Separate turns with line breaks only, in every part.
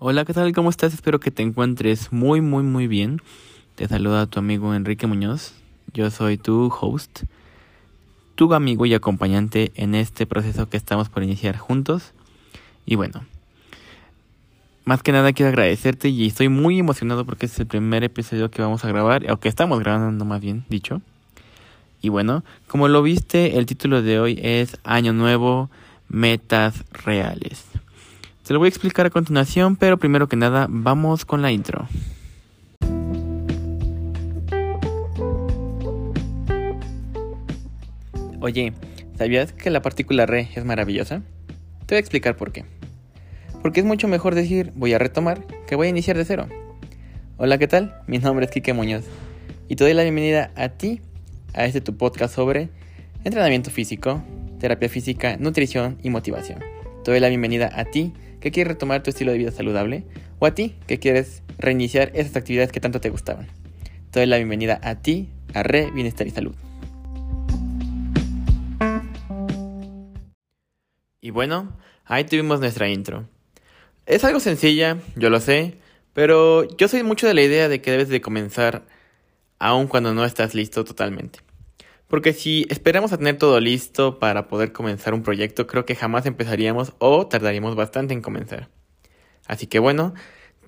Hola, ¿qué tal? ¿Cómo estás? Espero que te encuentres muy, muy, muy bien. Te saluda tu amigo Enrique Muñoz. Yo soy tu host, tu amigo y acompañante en este proceso que estamos por iniciar juntos. Y bueno, más que nada quiero agradecerte y estoy muy emocionado porque es el primer episodio que vamos a grabar, o que estamos grabando más bien dicho. Y bueno, como lo viste, el título de hoy es Año Nuevo, Metas Reales. Te lo voy a explicar a continuación, pero primero que nada, vamos con la intro. Oye, ¿sabías que la partícula re es maravillosa? Te voy a explicar por qué. Porque es mucho mejor decir voy a retomar que voy a iniciar de cero. Hola, ¿qué tal? Mi nombre es Kike Muñoz y te doy la bienvenida a ti, a este tu podcast sobre entrenamiento físico, terapia física, nutrición y motivación. Te doy la bienvenida a ti que quieres retomar tu estilo de vida saludable o a ti que quieres reiniciar esas actividades que tanto te gustaban. Te doy la bienvenida a ti, a Re Bienestar y Salud. Y bueno, ahí tuvimos nuestra intro. Es algo sencilla, yo lo sé, pero yo soy mucho de la idea de que debes de comenzar aun cuando no estás listo totalmente. Porque si esperamos a tener todo listo para poder comenzar un proyecto, creo que jamás empezaríamos o tardaríamos bastante en comenzar. Así que bueno,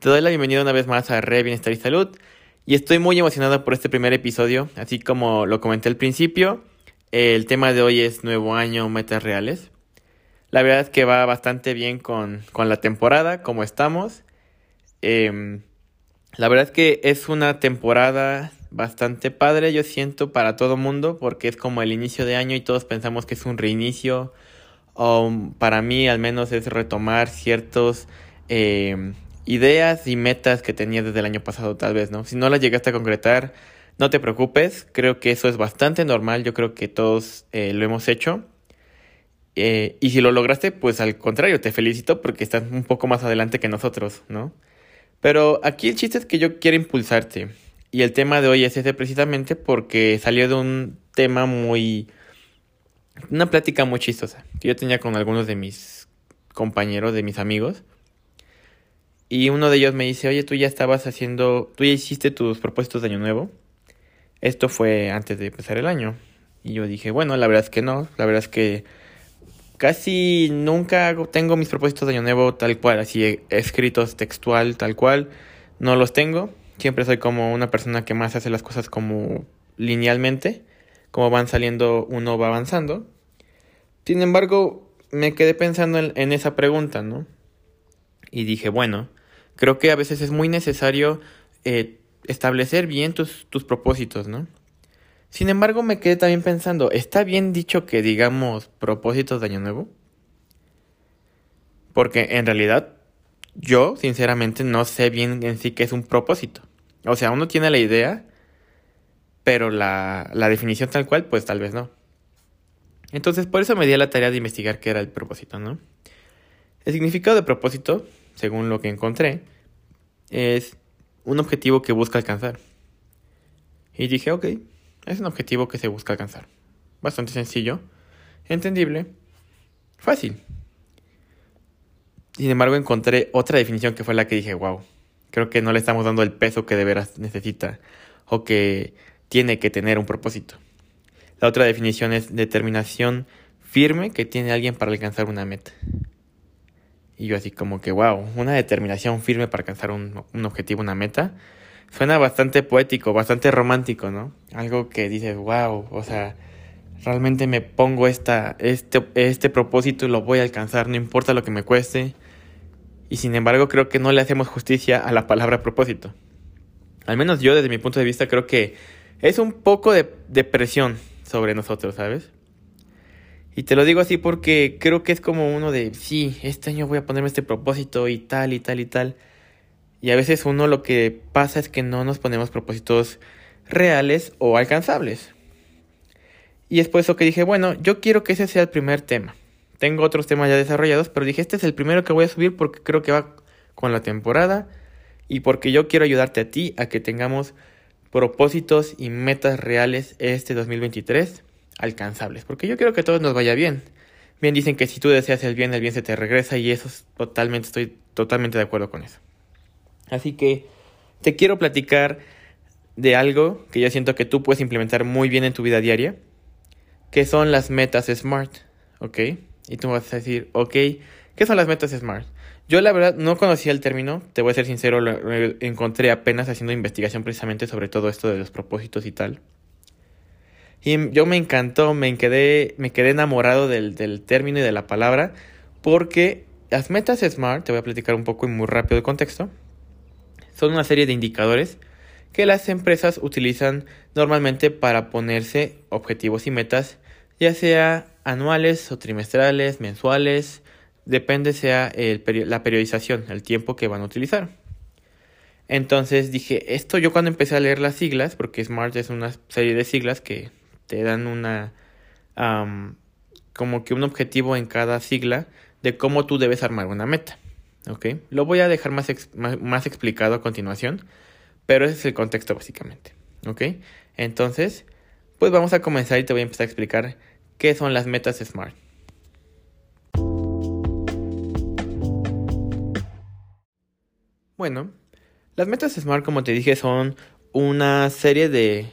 te doy la bienvenida una vez más a Re Bienestar y Salud. Y estoy muy emocionado por este primer episodio. Así como lo comenté al principio, el tema de hoy es Nuevo Año, Metas Reales. La verdad es que va bastante bien con, con la temporada, como estamos. Eh, la verdad es que es una temporada bastante padre, yo siento, para todo mundo, porque es como el inicio de año y todos pensamos que es un reinicio. O para mí, al menos, es retomar ciertas eh, ideas y metas que tenía desde el año pasado, tal vez, ¿no? Si no las llegaste a concretar, no te preocupes, creo que eso es bastante normal, yo creo que todos eh, lo hemos hecho. Eh, y si lo lograste, pues al contrario, te felicito porque estás un poco más adelante que nosotros, ¿no? Pero aquí el chiste es que yo quiero impulsarte. Y el tema de hoy es ese precisamente porque salió de un tema muy... Una plática muy chistosa que yo tenía con algunos de mis compañeros, de mis amigos. Y uno de ellos me dice, oye, tú ya estabas haciendo, tú ya hiciste tus propósitos de año nuevo. Esto fue antes de empezar el año. Y yo dije, bueno, la verdad es que no, la verdad es que casi nunca tengo mis propósitos de año nuevo tal cual, así escritos textual tal cual, no los tengo. Siempre soy como una persona que más hace las cosas como linealmente, como van saliendo uno va avanzando. Sin embargo, me quedé pensando en, esa pregunta, ¿no? Y dije, bueno, creo que a veces es muy necesario eh, establecer bien tus, tus propósitos, ¿no? Sin embargo, me quedé también pensando, ¿está bien dicho que digamos propósitos de año nuevo? Porque en realidad yo, sinceramente, no sé bien en sí qué es un propósito. O sea, uno tiene la idea, pero la, la definición tal cual, pues tal vez no. Entonces, por eso me di a la tarea de investigar qué era el propósito, ¿no? El significado de propósito, según lo que encontré, es un objetivo que busca alcanzar. Y dije, ok, es un objetivo que se busca alcanzar. Bastante sencillo, entendible, fácil. Sin embargo, encontré otra definición que fue la que dije, wow, creo que no le estamos dando el peso que de veras necesita o que tiene que tener un propósito. La otra definición es determinación firme que tiene alguien para alcanzar una meta. Y yo así como que, wow, una determinación firme para alcanzar un, un objetivo, una meta. Suena bastante poético, bastante romántico, ¿no? Algo que dices, wow, o sea, realmente me pongo esta, este, este propósito y lo voy a alcanzar, no importa lo que me cueste. Y sin embargo creo que no le hacemos justicia a la palabra propósito. Al menos yo desde mi punto de vista creo que es un poco de, de presión sobre nosotros, ¿sabes? Y te lo digo así porque creo que es como uno de, sí, este año voy a ponerme este propósito y tal y tal y tal. Y a veces uno lo que pasa es que no nos ponemos propósitos reales o alcanzables. Y es por eso que dije, bueno, yo quiero que ese sea el primer tema. Tengo otros temas ya desarrollados, pero dije, este es el primero que voy a subir porque creo que va con la temporada y porque yo quiero ayudarte a ti a que tengamos propósitos y metas reales este 2023 alcanzables. Porque yo quiero que todo nos vaya bien. Bien dicen que si tú deseas el bien, el bien se te regresa y eso totalmente estoy totalmente de acuerdo con eso. Así que te quiero platicar de algo que yo siento que tú puedes implementar muy bien en tu vida diaria, que son las metas SMART, ¿ok? Y tú vas a decir, ok, ¿qué son las metas SMART? Yo la verdad no conocía el término, te voy a ser sincero, lo, encontré apenas haciendo investigación precisamente sobre todo esto de los propósitos y tal. Y yo me encantó, me quedé, me quedé enamorado del, del término y de la palabra, porque las metas SMART, te voy a platicar un poco y muy rápido el contexto, son una serie de indicadores que las empresas utilizan normalmente para ponerse objetivos y metas, ya sea anuales o trimestrales, mensuales, depende sea la periodización, el tiempo que van a utilizar. Entonces dije, esto yo cuando empecé a leer las siglas, porque SMART es una serie de siglas que te dan una, como que un objetivo en cada sigla de cómo tú debes armar una meta. ¿Ok? Lo voy a dejar más, más, explicado a continuación, pero ese es el contexto básicamente. ¿Ok? Entonces, pues vamos a comenzar y te voy a empezar a explicar qué son las metas SMART. Bueno, las metas SMART, como te dije, son una serie de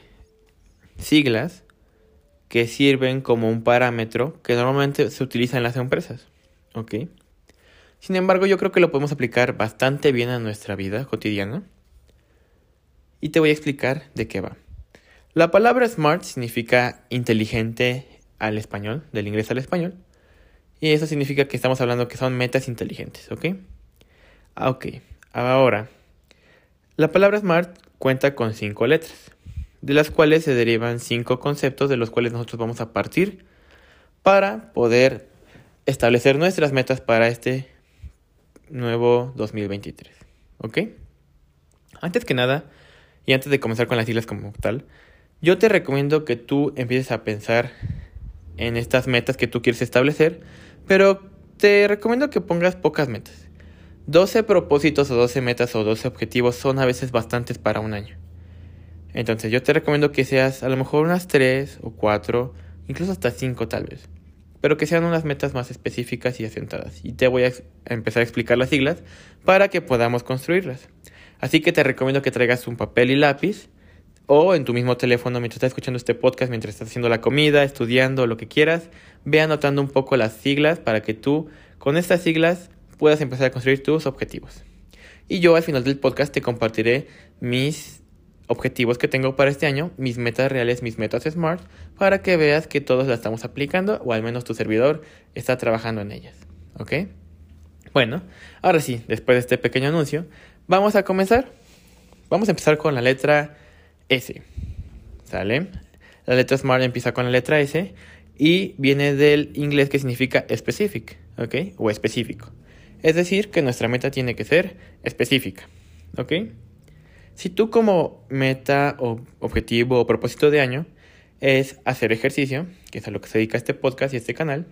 siglas que sirven como un parámetro que normalmente se utiliza en las empresas. ¿Ok? Sin embargo, yo creo que lo podemos aplicar bastante bien a nuestra vida cotidiana. Y te voy a explicar de qué va. La palabra smart significa inteligente al español, del inglés al español. Y eso significa que estamos hablando que son metas inteligentes, ¿ok? Ah, ok. Ahora, la palabra SMART cuenta con cinco letras, de las cuales se derivan cinco conceptos de los cuales nosotros vamos a partir para poder establecer nuestras metas para este nuevo 2023. ¿Ok? Antes que nada, y antes de comenzar con las siglas como tal, yo te recomiendo que tú empieces a pensar en estas metas que tú quieres establecer, pero te recomiendo que pongas pocas metas. 12 propósitos o 12 metas o 12 objetivos son a veces bastantes para un año. Entonces yo te recomiendo que seas a lo mejor unas 3 o 4, incluso hasta 5 tal vez. Pero que sean unas metas más específicas y asentadas. Y te voy a empezar a explicar las siglas para que podamos construirlas. Así que te recomiendo que traigas un papel y lápiz o en tu mismo teléfono mientras estás escuchando este podcast, mientras estás haciendo la comida, estudiando, lo que quieras, ve anotando un poco las siglas para que tú con estas siglas puedas empezar a construir tus objetivos. Y yo al final del podcast te compartiré mis objetivos que tengo para este año, mis metas reales, mis metas SMART, para que veas que todos las estamos aplicando o al menos tu servidor está trabajando en ellas. ¿Ok? Bueno, ahora sí, después de este pequeño anuncio, vamos a comenzar. Vamos a empezar con la letra S. ¿Sale? La letra SMART empieza con la letra S y viene del inglés que significa specific, ¿ok? O específico. Es decir, que nuestra meta tiene que ser específica. ¿Ok? Si tú como meta o objetivo o propósito de año es hacer ejercicio, que es a lo que se dedica este podcast y este canal,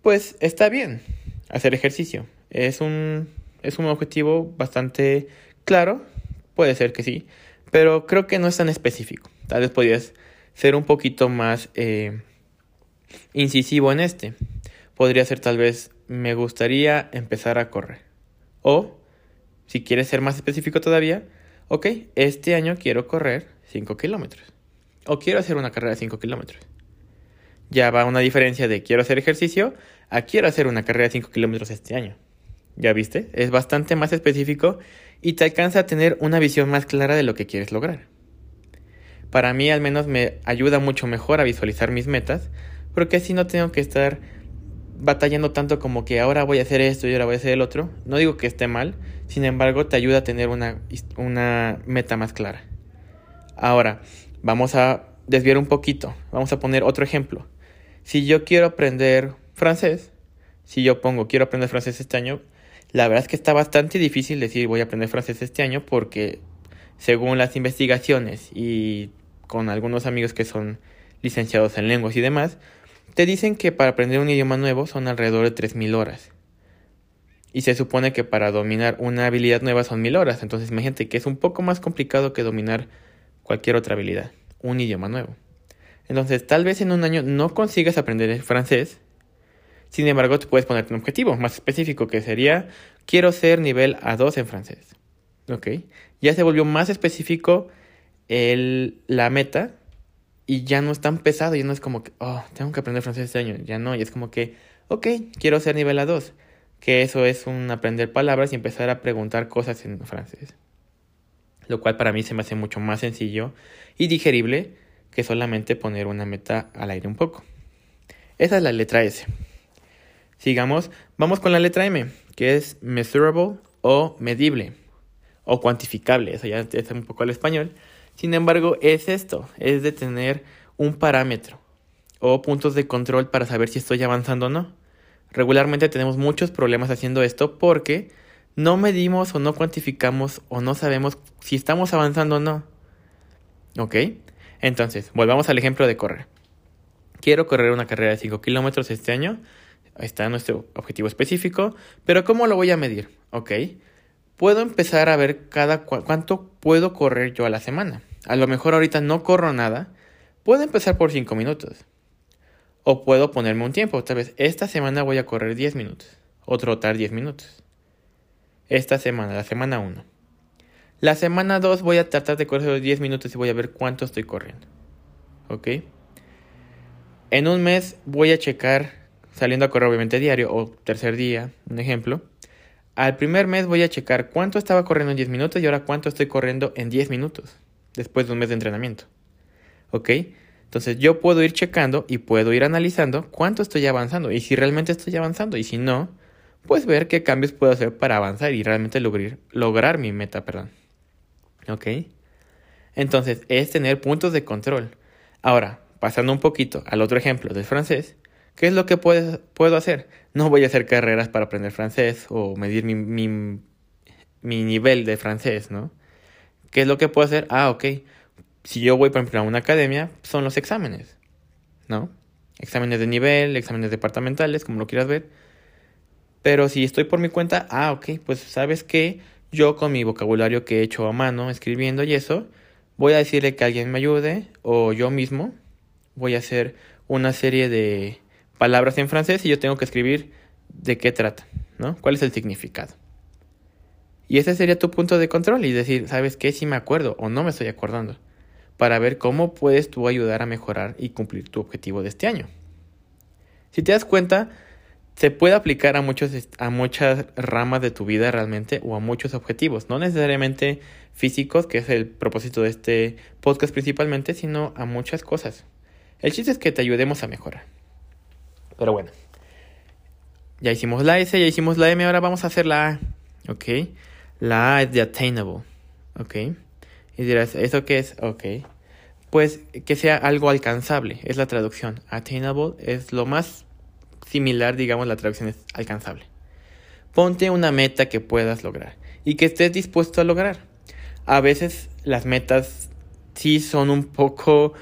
pues está bien hacer ejercicio. Es un, es un objetivo bastante claro, puede ser que sí, pero creo que no es tan específico. Tal vez podrías ser un poquito más eh, incisivo en este. Podría ser tal vez me gustaría empezar a correr. O, si quieres ser más específico todavía, ok, este año quiero correr 5 kilómetros. O quiero hacer una carrera de 5 kilómetros. Ya va una diferencia de quiero hacer ejercicio a quiero hacer una carrera de 5 kilómetros este año. ¿Ya viste? Es bastante más específico y te alcanza a tener una visión más clara de lo que quieres lograr. Para mí al menos me ayuda mucho mejor a visualizar mis metas porque así no tengo que estar batallando tanto como que ahora voy a hacer esto y ahora voy a hacer el otro. No digo que esté mal, sin embargo te ayuda a tener una, una meta más clara. Ahora, vamos a desviar un poquito. Vamos a poner otro ejemplo. Si yo quiero aprender francés, si yo pongo quiero aprender francés este año, la verdad es que está bastante difícil decir voy a aprender francés este año porque según las investigaciones y con algunos amigos que son licenciados en lenguas y demás, te dicen que para aprender un idioma nuevo son alrededor de 3.000 horas. Y se supone que para dominar una habilidad nueva son 1.000 horas. Entonces imagínate que es un poco más complicado que dominar cualquier otra habilidad, un idioma nuevo. Entonces tal vez en un año no consigas aprender el francés. Sin embargo, te puedes ponerte un objetivo más específico que sería quiero ser nivel A2 en francés. ¿Ok? Ya se volvió más específico el, la meta y ya no es tan pesado, ya no es como que, oh, tengo que aprender francés este año, ya no, y es como que, ok, quiero ser nivel A2, que eso es un aprender palabras y empezar a preguntar cosas en francés. Lo cual para mí se me hace mucho más sencillo y digerible que solamente poner una meta al aire un poco. Esa es la letra S. Sigamos, vamos con la letra M, que es measurable o medible o cuantificable, eso ya es un poco al español. Sin embargo, es esto, es de tener un parámetro o puntos de control para saber si estoy avanzando o no. Regularmente tenemos muchos problemas haciendo esto porque no medimos o no cuantificamos o no sabemos si estamos avanzando o no. ¿Ok? Entonces, volvamos al ejemplo de correr. Quiero correr una carrera de 5 kilómetros este año. Está nuestro objetivo específico. Pero ¿cómo lo voy a medir? ¿Ok? Puedo empezar a ver cada cuánto puedo correr yo a la semana. A lo mejor ahorita no corro nada. Puedo empezar por 5 minutos. O puedo ponerme un tiempo. Tal vez esta semana voy a correr 10 minutos. O trotar 10 minutos. Esta semana, la semana 1. La semana 2 voy a tratar de correr los 10 minutos y voy a ver cuánto estoy corriendo. ¿Ok? En un mes voy a checar, saliendo a correr obviamente diario o tercer día, un ejemplo. Al primer mes voy a checar cuánto estaba corriendo en 10 minutos y ahora cuánto estoy corriendo en 10 minutos, después de un mes de entrenamiento. ¿Ok? Entonces yo puedo ir checando y puedo ir analizando cuánto estoy avanzando y si realmente estoy avanzando y si no, pues ver qué cambios puedo hacer para avanzar y realmente lograr, lograr mi meta, perdón. ¿Ok? Entonces, es tener puntos de control. Ahora, pasando un poquito al otro ejemplo del francés, ¿qué es lo que puedo hacer? No voy a hacer carreras para aprender francés o medir mi, mi, nivel de francés, ¿no? ¿Qué es lo que puedo hacer? Ah, ok. Si yo voy, por ejemplo, a una academia, son los exámenes, ¿no? Exámenes de nivel, exámenes departamentales, como lo quieras ver. Pero si estoy por mi cuenta, ah, ok, pues sabes que yo con mi vocabulario que he hecho a mano, escribiendo y eso, voy a decirle que alguien me ayude o yo mismo voy a hacer una serie de palabras en francés y yo tengo que escribir de qué trata, ¿no? ¿Cuál es el significado? Y ese sería tu punto de control y decir, ¿sabes qué? Si me acuerdo o no me estoy acordando. Para ver cómo puedes tú ayudar a mejorar y cumplir tu objetivo de este año. Si te das cuenta, se puede aplicar a, muchos, a muchas ramas de tu vida realmente o a muchos objetivos, no necesariamente físicos, que es el propósito de este podcast principalmente, sino a muchas cosas. El chiste es que te ayudemos a mejorar. Pero bueno, ya hicimos la S, ya hicimos la M, ahora vamos a hacer la A, ¿ok? La A es de attainable, ¿ok? Y dirás, ¿eso qué es? Ok. Pues que sea algo alcanzable, es la traducción. Attainable es lo más similar, digamos, la traducción es alcanzable. Ponte una meta que puedas lograr y que estés dispuesto a lograr. A veces las metas sí son un poco,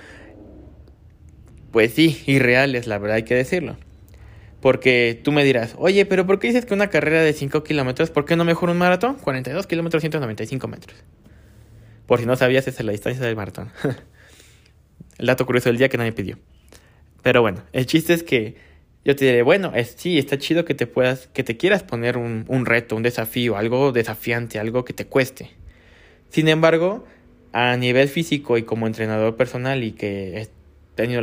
pues sí, irreales, la verdad hay que decirlo. Porque tú me dirás, oye, pero ¿por qué dices que una carrera de 5 kilómetros, ¿por qué no mejor un maratón? 42 kilómetros, 195 metros. Por si no sabías, esa es la distancia del maratón. el dato curioso del día que nadie pidió. Pero bueno, el chiste es que yo te diré, bueno, es, sí, está chido que te puedas, que te quieras poner un, reto, un desafío, algo desafiante, algo que te cueste. Sin embargo, a nivel físico y como entrenador personal y que he tenido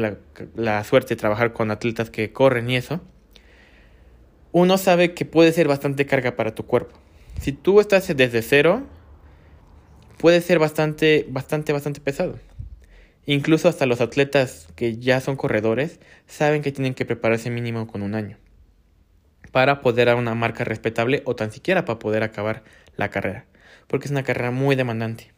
la suerte de trabajar con atletas que corren y eso, uno sabe que puede ser bastante carga para tu cuerpo. Si tú estás desde cero, puede ser bastante, bastante, bastante pesado. Incluso hasta los atletas que ya son corredores saben que tienen que prepararse mínimo con un año para poder dar una marca respetable o tan siquiera para poder acabar la carrera, porque es una carrera muy demandante.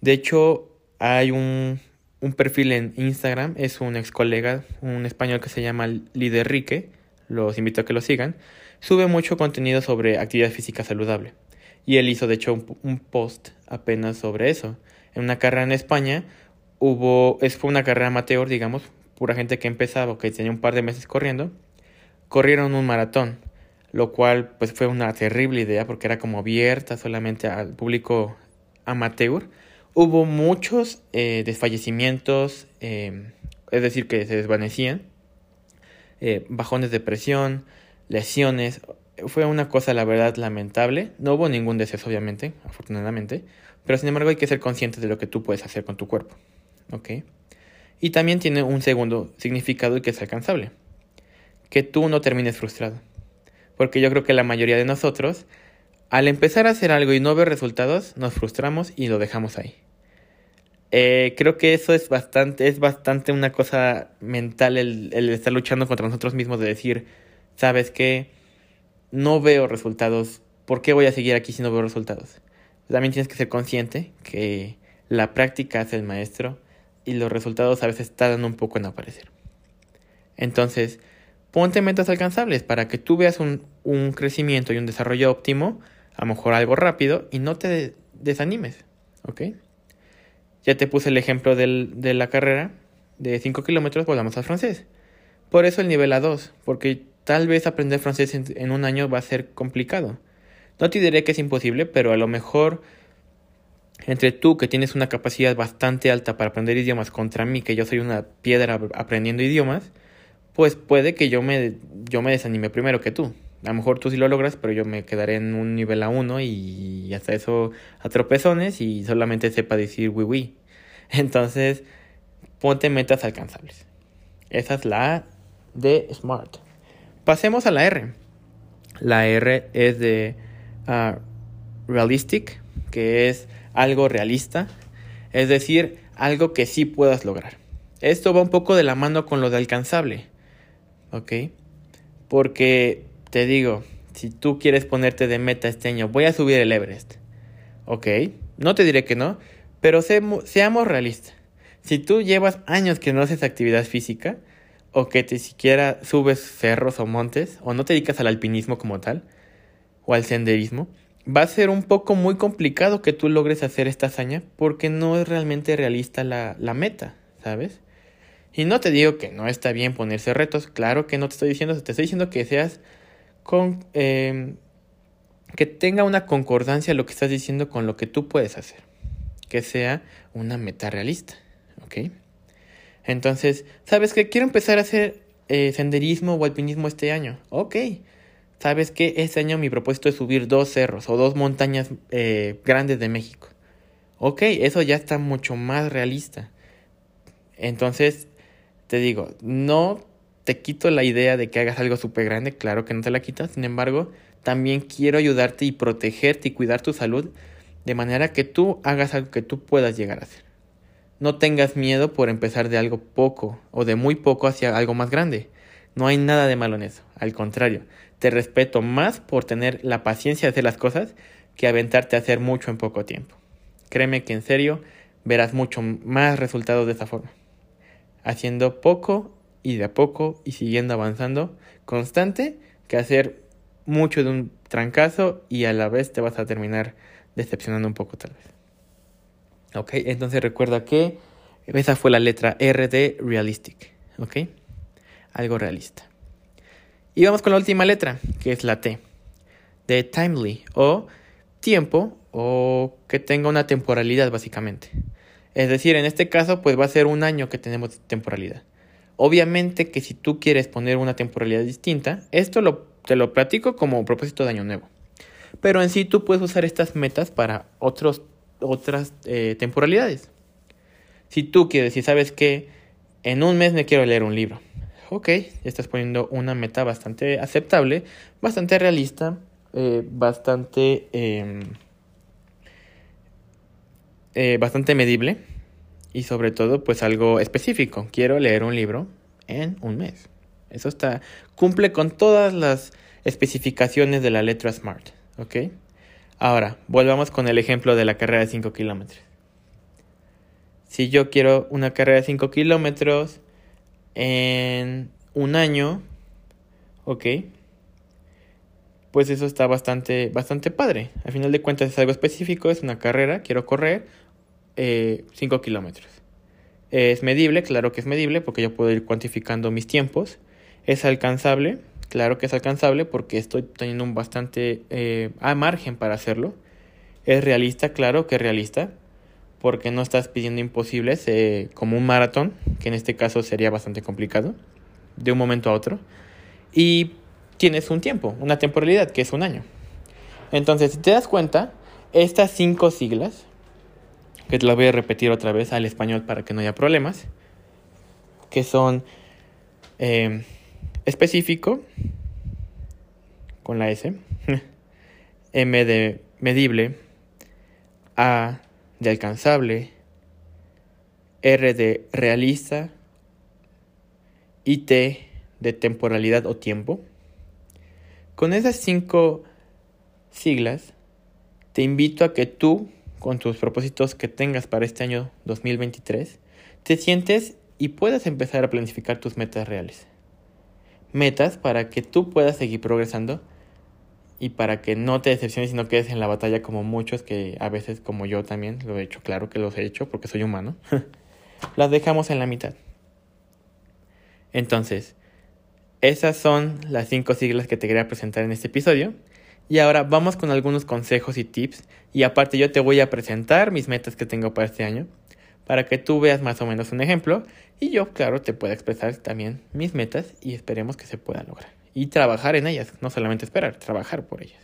De hecho, hay un, un perfil en Instagram, es un ex colega, un español que se llama Liderrique, los invito a que lo sigan, sube mucho contenido sobre actividad física saludable. Y él hizo de hecho un, post apenas sobre eso. En una carrera en España, hubo, es, fue una carrera amateur, digamos, pura gente que empezaba que tenía un par de meses corriendo, corrieron un maratón, lo cual pues fue una terrible idea porque era como abierta solamente al público amateur. Hubo muchos eh, desfallecimientos, eh, es decir, que se desvanecían, eh, bajones de presión, lesiones, fue una cosa, la verdad, lamentable. No hubo ningún deceso, obviamente, afortunadamente. Pero sin embargo hay que ser consciente de lo que tú puedes hacer con tu cuerpo. ¿Ok? Y también tiene un segundo significado que es alcanzable. Que tú no termines frustrado. Porque yo creo que la mayoría de nosotros, al empezar a hacer algo y no ver resultados, nos frustramos y lo dejamos ahí. Eh, creo que eso es bastante, es bastante una cosa mental el, estar luchando contra nosotros mismos de decir, sabes que no veo resultados, ¿por qué voy a seguir aquí si no veo resultados? También tienes que ser consciente que la práctica hace el maestro y los resultados a veces tardan un poco en aparecer. Entonces, ponte metas alcanzables para que tú veas un, un crecimiento y un desarrollo óptimo, a lo mejor algo rápido, y no te desanimes, ¿ok? Ya te puse el ejemplo del, de la carrera de 5 kilómetros, volvamos al francés. Por eso el nivel A2, porque tal vez aprender francés en, en, un año va a ser complicado. No te diré que es imposible, pero a lo mejor entre tú que tienes una capacidad bastante alta para aprender idiomas contra mí, que yo soy una piedra aprendiendo idiomas, pues puede que yo me, yo me desanime primero que tú. A lo mejor tú sí lo logras, pero yo me quedaré en un nivel A1 y hasta eso a tropezones y solamente sepa decir oui oui. Entonces, ponte metas alcanzables. Esa es la A de SMART. Pasemos a la R. La R es de uh, realistic, que es algo realista, es decir, algo que sí puedas lograr. Esto va un poco de la mano con lo de alcanzable, ¿ok? Porque te digo, si tú quieres ponerte de meta este año, voy a subir el Everest. Ok, no te diré que no, pero seamos realistas. Si tú llevas años que no haces actividad física, o que te siquiera subes cerros o montes, o no te dedicas al alpinismo como tal, o al senderismo, va a ser un poco muy complicado que tú logres hacer esta hazaña porque no es realmente realista la, la meta, ¿sabes? Y no te digo que no está bien ponerse retos, claro que no te estoy diciendo, te estoy diciendo que seas con, eh, que tenga una concordancia lo que estás diciendo con lo que tú puedes hacer. Que sea una meta realista. ¿Ok? Entonces, ¿sabes que quiero empezar a hacer eh, senderismo o alpinismo este año? Ok. ¿Sabes que este año mi propósito es subir dos cerros o dos montañas eh, grandes de México? Ok, eso ya está mucho más realista. Entonces, te digo, no te quito la idea de que hagas algo súper grande, claro que no te la quitas, sin embargo, también quiero ayudarte y protegerte y cuidar tu salud de manera que tú hagas algo que tú puedas llegar a hacer. No tengas miedo por empezar de algo poco o de muy poco hacia algo más grande. No hay nada de malo en eso, al contrario, te respeto más por tener la paciencia de hacer las cosas que aventarte a hacer mucho en poco tiempo. Créeme que en serio verás mucho más resultados de esa forma. Haciendo poco y de a poco y siguiendo avanzando constante que hacer mucho de un trancazo y a la vez te vas a terminar decepcionando un poco tal vez. Ok, entonces recuerda que esa fue la letra R de realistic. Ok, algo realista. Y vamos con la última letra, que es la T, de timely o tiempo o que tenga una temporalidad básicamente. Es decir, en este caso pues va a ser un año que tenemos temporalidad. Obviamente que si tú quieres poner una temporalidad distinta, esto te lo platico como propósito de año nuevo. Pero en sí tú puedes usar estas metas para otros, otras eh, temporalidades. Si tú quieres, si sabes que en un mes me quiero leer un libro, ok, ya estás poniendo una meta bastante aceptable, bastante realista, eh, bastante, eh, eh, bastante medible y sobre todo pues algo específico. Quiero leer un libro en un mes. Eso está cumple con todas las especificaciones de la letra SMART, ¿ok? Ahora, volvamos con el ejemplo de la carrera de 5 kilómetros. Si yo quiero una carrera de 5 kilómetros en un año, ¿ok? Pues eso está bastante, bastante padre. Al final de cuentas es algo específico, es una carrera, quiero correr 5 eh, kilómetros. Es medible, claro que es medible, porque yo puedo ir cuantificando mis tiempos. Es alcanzable, claro que es alcanzable, porque estoy teniendo un bastante eh, a margen para hacerlo. Es realista, claro que es realista, porque no estás pidiendo imposibles eh, como un maratón, que en este caso sería bastante complicado, de un momento a otro. Y tienes un tiempo, una temporalidad, que es un año. Entonces, si te das cuenta, estas cinco siglas, que te las voy a repetir otra vez al español para que no haya problemas, que son eh, específico, con la S, M de medible, A de alcanzable, R de realista y T de temporalidad o tiempo. Con esas cinco siglas, te invito a que tú, con tus propósitos que tengas para este año 2023, te sientes y puedas empezar a planificar tus metas reales. Metas para que tú puedas seguir progresando y para que no te decepciones y no quedes en la batalla como muchos que a veces como yo también lo he hecho, claro que los he hecho porque soy humano, las dejamos en la mitad. Entonces, esas son las cinco siglas que te quería presentar en este episodio. Y ahora vamos con algunos consejos y tips. Y aparte yo te voy a presentar mis metas que tengo para este año. Para que tú veas más o menos un ejemplo. Y yo, claro, te pueda expresar también mis metas y esperemos que se puedan lograr y trabajar en ellas, no solamente esperar, trabajar por ellas.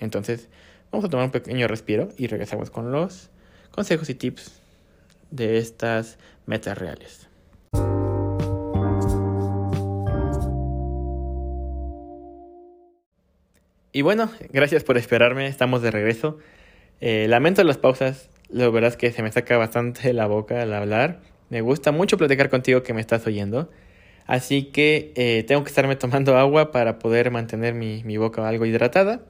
Entonces, vamos a tomar un pequeño respiro y regresamos con los consejos y tips de estas metas reales. Y bueno, gracias por esperarme, estamos de regreso. Eh, lamento las pausas, la verdad es que se me saca bastante la boca al hablar. Me gusta mucho platicar contigo que me estás oyendo. Así que eh, tengo que estarme tomando agua para poder mantener mi, mi boca algo hidratada.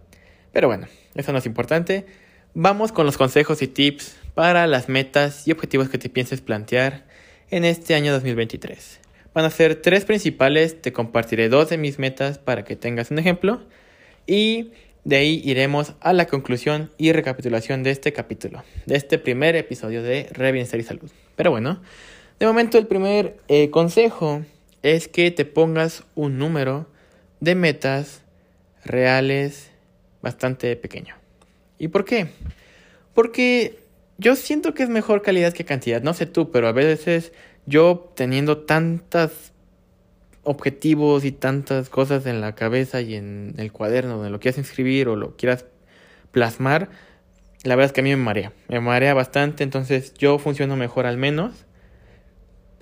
Pero bueno, eso no es importante. Vamos con los consejos y tips para las metas y objetivos que te pienses plantear en este año 2023. Van a ser tres principales, te compartiré dos de mis metas para que tengas un ejemplo y de ahí iremos a la conclusión y recapitulación de este capítulo, de este primer episodio de Re y Salud. Pero bueno, de momento el primer eh, consejo es que te pongas un número de metas reales bastante pequeño. ¿Y por qué? Porque yo siento que es mejor calidad que cantidad. No sé tú, pero a veces yo teniendo tantos objetivos y tantas cosas en la cabeza y en el cuaderno donde lo quieras inscribir o lo quieras plasmar, la verdad es que a mí me marea. Me marea bastante, entonces yo funciono mejor al menos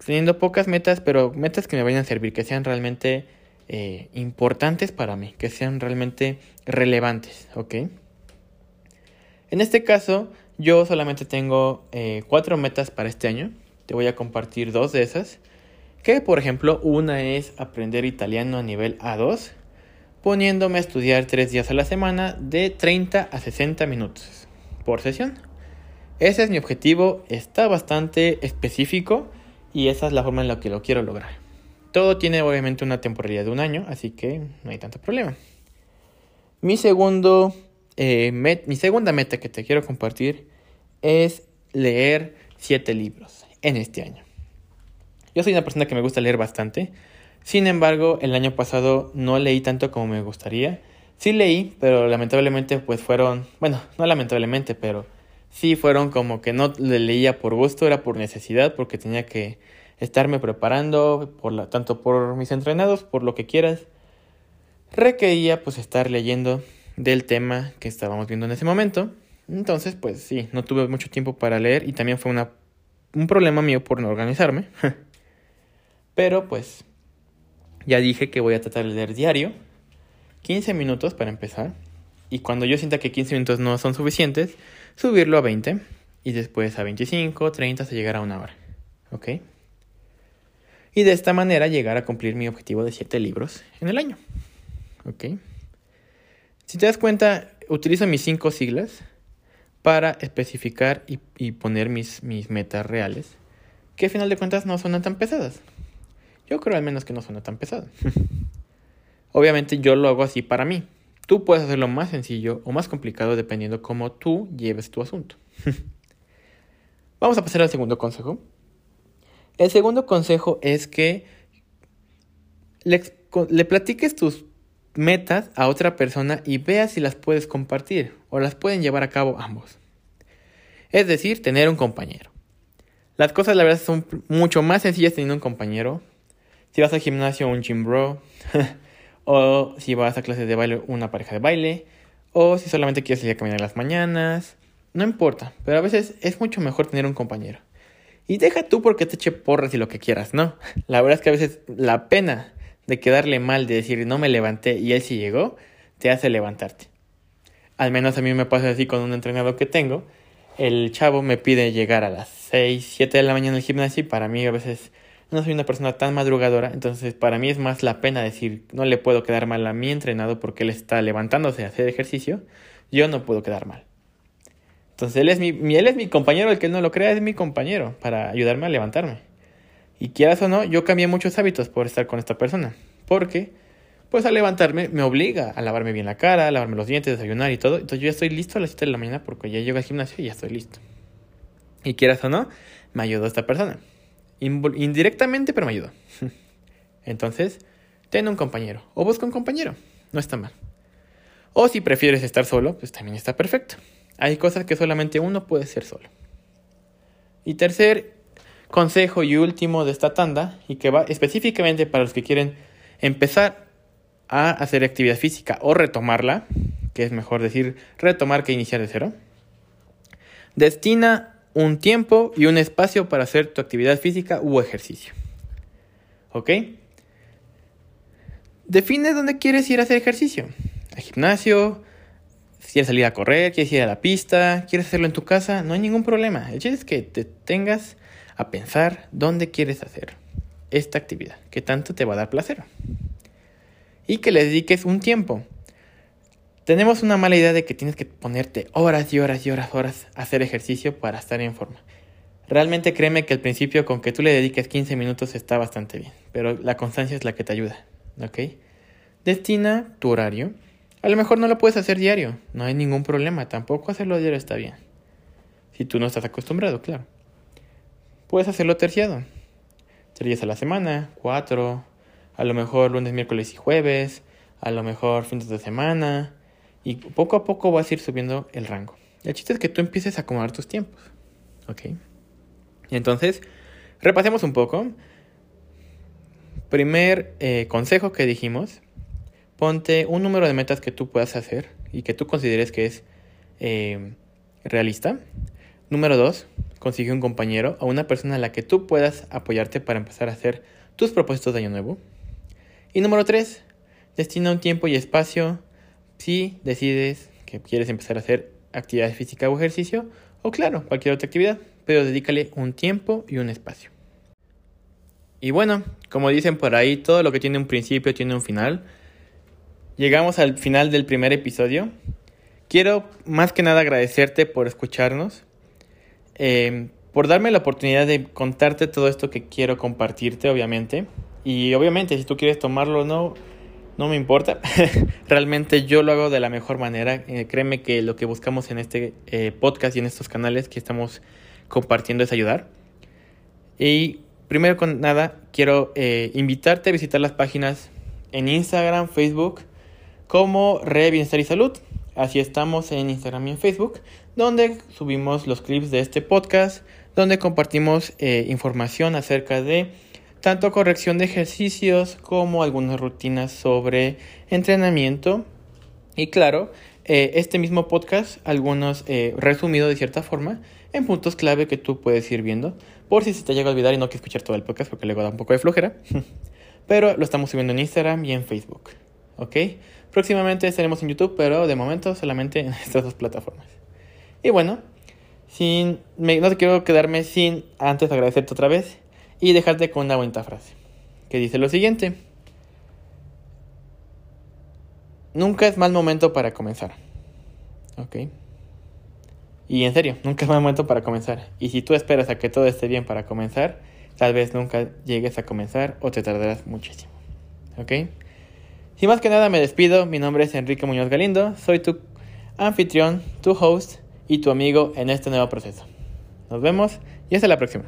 teniendo pocas metas, pero metas que me vayan a servir, que sean realmente eh, importantes para mí, que sean realmente relevantes, ¿ok? En este caso, yo solamente tengo eh, cuatro metas para este año. Te voy a compartir dos de esas. Que, por ejemplo, una es aprender italiano a nivel A2, poniéndome a estudiar tres días a la semana de 30 a 60 minutos por sesión. Ese es mi objetivo, está bastante específico y esa es la forma en la que lo quiero lograr. Todo tiene obviamente una temporalidad de un año, así que no hay tanto problema. Mi, segundo, eh, mi segunda meta que te quiero compartir es leer siete libros en este año. Yo soy una persona que me gusta leer bastante. Sin embargo, el año pasado no leí tanto como me gustaría. Sí leí, pero lamentablemente pues fueron, bueno, no lamentablemente, pero sí fueron como que no le leía por gusto, era por necesidad, porque tenía que estarme preparando, por la, tanto por mis entrenados, por lo que quieras. Requería pues estar leyendo del tema que estábamos viendo en ese momento. Entonces, pues sí, no tuve mucho tiempo para leer y también fue una, un problema mío por no organizarme. Pero pues ya dije que voy a tratar de leer diario, 15 minutos para empezar. Y cuando yo sienta que 15 minutos no son suficientes, subirlo a 20 y después a 25, 30 hasta llegar a una hora. ¿Ok? Y de esta manera llegar a cumplir mi objetivo de 7 libros en el año. ¿Ok? Si te das cuenta, utilizo mis 5 siglas para especificar y, poner mis, mis metas reales, que al final de cuentas no son tan pesadas. Yo creo al menos que no son tan pesadas. Obviamente yo lo hago así para mí, Tú puedes hacerlo más sencillo o más complicado dependiendo cómo tú lleves tu asunto. Vamos a pasar al segundo consejo. El segundo consejo es que le, le, platiques tus metas a otra persona y veas si las puedes compartir o las pueden llevar a cabo ambos. Es decir, tener un compañero. Las cosas la verdad son mucho más sencillas teniendo un compañero. Si vas al gimnasio, un gym bro, o si vas a clases de baile, una pareja de baile, o si solamente quieres salir a caminar las mañanas, no importa, pero a veces es mucho mejor tener un compañero. Y deja tú porque te eche porras y lo que quieras, ¿no? La verdad es que a veces la pena de quedarle mal, de decir no me levanté y él sí llegó, te hace levantarte. Al menos a mí me pasa así con un entrenador que tengo. El chavo me pide llegar a las 6, 7 de la mañana al gimnasio y para mí a veces no soy una persona tan madrugadora, entonces para mí es más la pena decir no le puedo quedar mal a mi entrenado porque él está levantándose a hacer ejercicio, yo no puedo quedar mal. Entonces él es mi, él es mi compañero, el que no lo crea es mi compañero para ayudarme a levantarme. Y quieras o no, yo cambié muchos hábitos por estar con esta persona. Porque, pues al levantarme me obliga a lavarme bien la cara, a lavarme los dientes, desayunar y todo. Entonces yo ya estoy listo a las 7 de la mañana porque ya llego al gimnasio y ya estoy listo. Y quieras o no, me ayudó esta persona. Indirectamente, pero me ayudó. Entonces, ten un compañero o busca un compañero. No está mal. O si prefieres estar solo, pues también está perfecto. Hay cosas que solamente uno puede hacer solo. Y tercer consejo y último de esta tanda, y que va específicamente para los que quieren empezar a hacer actividad física o retomarla, que es mejor decir retomar que iniciar de cero, destina un tiempo y un espacio para hacer tu actividad física u ejercicio. ¿Ok? Define dónde quieres ir a hacer ejercicio. Al gimnasio, quieres salir a correr, quieres ir a la pista, quieres hacerlo en tu casa, no hay ningún problema. El chiste es que te tengas a pensar dónde quieres hacer esta actividad, que tanto te va a dar placer. Y que le dediques un tiempo. Tenemos una mala idea de que tienes que ponerte horas y horas y horas, horas a hacer ejercicio para estar en forma. Realmente créeme que al principio con que tú le dediques 15 minutos está bastante bien, pero la constancia es la que te ayuda, ¿ok? Destina tu horario a lo mejor no lo puedes hacer diario, no hay ningún problema, tampoco hacerlo diario está bien. Si tú no estás acostumbrado, claro. Puedes hacerlo terciado. Tres días a la semana, cuatro, a lo mejor lunes, miércoles y jueves, a lo mejor fines de semana. Y poco a poco vas a ir subiendo el rango. El chiste es que tú empieces a acomodar tus tiempos. ¿Ok? Entonces, repasemos un poco. Primer eh, consejo que dijimos ponte un número de metas que tú puedas hacer y que tú consideres que es eh, realista. Número dos, consigue un compañero o una persona a la que tú puedas apoyarte para empezar a hacer tus propósitos de año nuevo. Y número tres, destina un tiempo y espacio si decides que quieres empezar a hacer actividad física o ejercicio, o claro, cualquier otra actividad, pero dedícale un tiempo y un espacio. Y bueno, como dicen por ahí, todo lo que tiene un principio tiene un final. Llegamos al final del primer episodio. Quiero más que nada agradecerte por escucharnos, em, por darme la oportunidad de contarte todo esto que quiero compartirte, obviamente. Y obviamente, si tú quieres tomarlo o no, no me importa. Realmente yo lo hago de la mejor manera. Eh, créeme que lo que buscamos en este eh, podcast y en estos canales que estamos compartiendo es ayudar. Y primero con nada, quiero eh, invitarte a visitar las páginas en Instagram, Facebook como Re Bienestar y Salud. Así estamos en Instagram y en Facebook, donde subimos los clips de este podcast, donde compartimos información acerca de tanto corrección de ejercicios como algunas rutinas sobre entrenamiento. Y claro, eh, este mismo podcast, algunos eh, resumido de cierta forma en puntos clave que tú puedes ir viendo, por si se te llega a olvidar y no quieres escuchar todo el podcast porque luego da un poco de flojera. Pero lo estamos subiendo en Instagram y en Facebook. ¿Ok? Próximamente estaremos en YouTube, pero de momento solamente en estas dos plataformas. Y bueno, sin, no te quiero quedarme sin antes agradecerte otra vez y dejarte con una bonita frase que dice lo siguiente. Nunca es mal momento para comenzar. ¿Ok? Y en serio, nunca es mal momento para comenzar. Y si tú esperas a que todo esté bien para comenzar, tal vez nunca llegues a comenzar o te tardarás muchísimo. ¿Ok? Sin más que nada me despido, mi nombre es Enrique Muñoz Galindo, soy tu anfitrión, tu host y tu amigo en este nuevo proceso. Nos vemos y hasta la próxima.